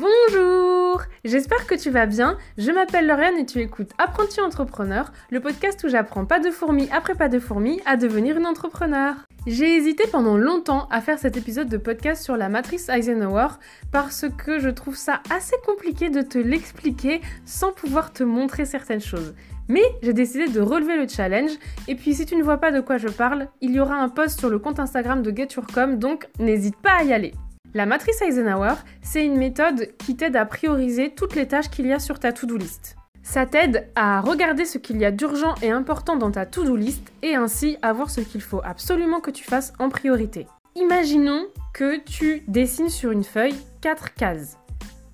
Bonjour J'espère que tu vas bien. Je m'appelle Lauriane et tu écoutes Apprenti Entrepreneur, le podcast où j'apprends pas de fourmi après pas de fourmi à devenir une entrepreneur. J'ai hésité pendant longtemps à faire cet épisode de podcast sur la matrice Eisenhower parce que je trouve ça assez compliqué de te l'expliquer sans pouvoir te montrer certaines choses. Mais j'ai décidé de relever le challenge et puis si tu ne vois pas de quoi je parle, il y aura un post sur le compte Instagram de GetYourCom donc n'hésite pas à y aller. La matrice Eisenhower, c'est une méthode qui t'aide à prioriser toutes les tâches qu'il y a sur ta to-do list. Ça t'aide à regarder ce qu'il y a d'urgent et important dans ta to-do list et ainsi à voir ce qu'il faut absolument que tu fasses en priorité. Imaginons que tu dessines sur une feuille 4 cases.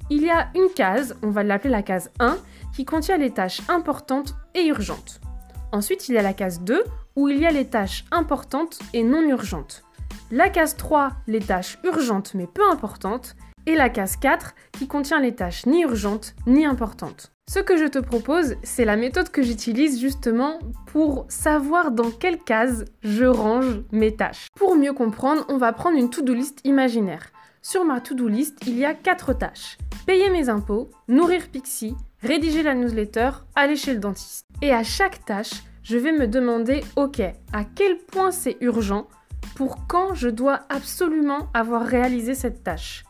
Il y a une case, on va l'appeler la case 1, qui contient les tâches importantes et urgentes. Ensuite, il y a la case 2, où il y a les tâches importantes et non urgentes la case 3, les tâches urgentes mais peu importantes, et la case 4, qui contient les tâches ni urgentes ni importantes. Ce que je te propose, c'est la méthode que j'utilise justement pour savoir dans quelle case je range mes tâches. Pour mieux comprendre, on va prendre une to-do list imaginaire. Sur ma to-do list, il y a 4 tâches. Payer mes impôts, nourrir Pixie, rédiger la newsletter, aller chez le dentiste. Et à chaque tâche, je vais me demander, ok, à quel point c'est urgent pour quand je dois absolument avoir réalisé cette tâche.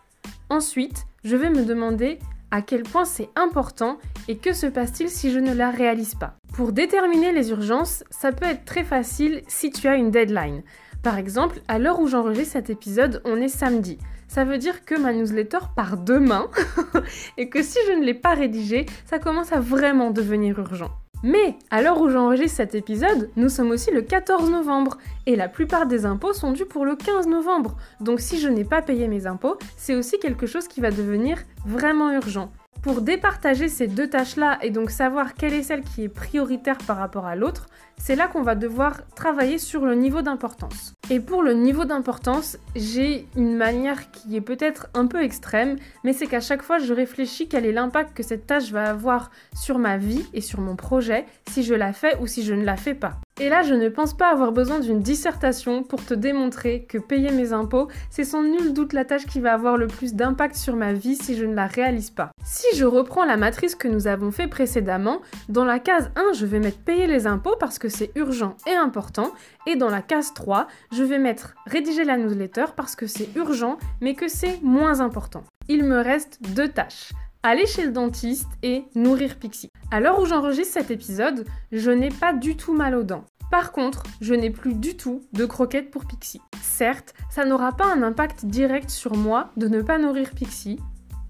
Ensuite, je vais me demander à quel point c'est important et que se passe-t-il si je ne la réalise pas. Pour déterminer les urgences, ça peut être très facile si tu as une deadline. Par exemple, à l'heure où j'enregistre cet épisode, on est samedi. Ça veut dire que ma newsletter part demain et que si je ne l'ai pas rédigée, ça commence à vraiment devenir urgent. Mais à l'heure où j'enregistre cet épisode, nous sommes aussi le 14 novembre et la plupart des impôts sont dus pour le 15 novembre. Donc si je n'ai pas payé mes impôts, c'est aussi quelque chose qui va devenir vraiment urgent. Pour départager ces deux tâches-là et donc savoir quelle est celle qui est prioritaire par rapport à l'autre, c'est là qu'on va devoir travailler sur le niveau d'importance. Et pour le niveau d'importance, j'ai une manière qui est peut-être un peu extrême, mais c'est qu'à chaque fois je réfléchis quel est l'impact que cette tâche va avoir sur ma vie et sur mon projet si je la fais ou si je ne la fais pas. Et là, je ne pense pas avoir besoin d'une dissertation pour te démontrer que payer mes impôts, c'est sans nul doute la tâche qui va avoir le plus d'impact sur ma vie si je ne la réalise pas. Si je reprends la matrice que nous avons fait précédemment, dans la case 1, je vais mettre payer les impôts parce que c'est urgent et important, et dans la case 3, je vais mettre rédiger la newsletter parce que c'est urgent mais que c'est moins important. Il me reste deux tâches aller chez le dentiste et nourrir Pixie. À l'heure où j'enregistre cet épisode, je n'ai pas du tout mal aux dents. Par contre, je n'ai plus du tout de croquettes pour Pixie. Certes, ça n'aura pas un impact direct sur moi de ne pas nourrir Pixie,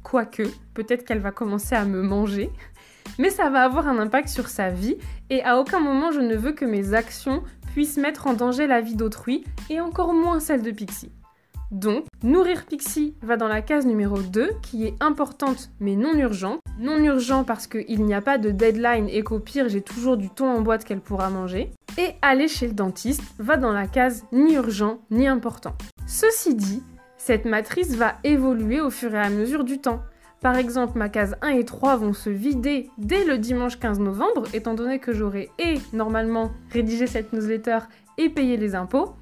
quoique, peut-être qu'elle va commencer à me manger, mais ça va avoir un impact sur sa vie et à aucun moment je ne veux que mes actions puissent mettre en danger la vie d'autrui et encore moins celle de Pixie. Donc, nourrir Pixie va dans la case numéro 2 qui est importante mais non urgente. Non urgent parce qu'il n'y a pas de deadline et qu'au pire j'ai toujours du thon en boîte qu'elle pourra manger. Et aller chez le dentiste va dans la case ni urgent ni important. Ceci dit, cette matrice va évoluer au fur et à mesure du temps. Par exemple, ma case 1 et 3 vont se vider dès le dimanche 15 novembre, étant donné que j'aurai et normalement rédigé cette newsletter et payé les impôts.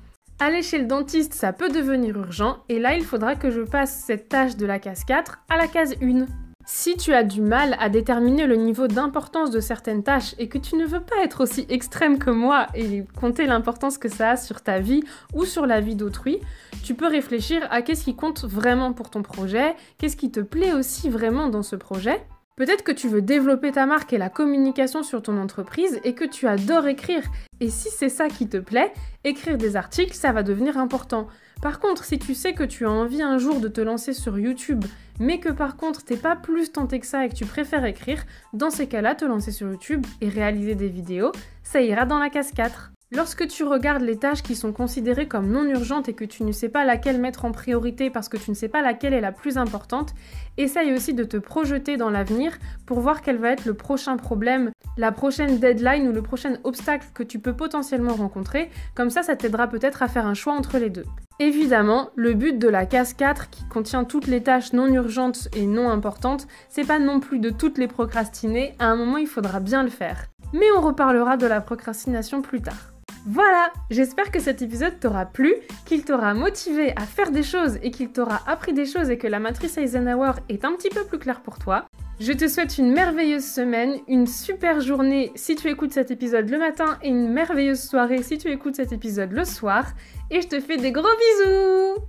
Aller chez le dentiste, ça peut devenir urgent, et là, il faudra que je passe cette tâche de la case 4 à la case 1. Si tu as du mal à déterminer le niveau d'importance de certaines tâches et que tu ne veux pas être aussi extrême que moi et compter l'importance que ça a sur ta vie ou sur la vie d'autrui, tu peux réfléchir à qu'est-ce qui compte vraiment pour ton projet, qu'est-ce qui te plaît aussi vraiment dans ce projet, Peut-être que tu veux développer ta marque et la communication sur ton entreprise et que tu adores écrire. Et si c'est ça qui te plaît, écrire des articles, ça va devenir important. Par contre, si tu sais que tu as envie un jour de te lancer sur YouTube, mais que par contre t'es pas plus tenté que ça et que tu préfères écrire, dans ces cas-là, te lancer sur YouTube et réaliser des vidéos, ça ira dans la case 4. Lorsque tu regardes les tâches qui sont considérées comme non urgentes et que tu ne sais pas laquelle mettre en priorité parce que tu ne sais pas laquelle est la plus importante, essaye aussi de te projeter dans l'avenir pour voir quel va être le prochain problème, la prochaine deadline ou le prochain obstacle que tu peux potentiellement rencontrer. Comme ça, ça t'aidera peut-être à faire un choix entre les deux. Évidemment, le but de la case 4 qui contient toutes les tâches non urgentes et non importantes, c'est pas non plus de toutes les procrastiner, à un moment il faudra bien le faire. Mais on reparlera de la procrastination plus tard. Voilà, j'espère que cet épisode t'aura plu, qu'il t'aura motivé à faire des choses et qu'il t'aura appris des choses et que la matrice Eisenhower est un petit peu plus claire pour toi. Je te souhaite une merveilleuse semaine, une super journée si tu écoutes cet épisode le matin et une merveilleuse soirée si tu écoutes cet épisode le soir. Et je te fais des gros bisous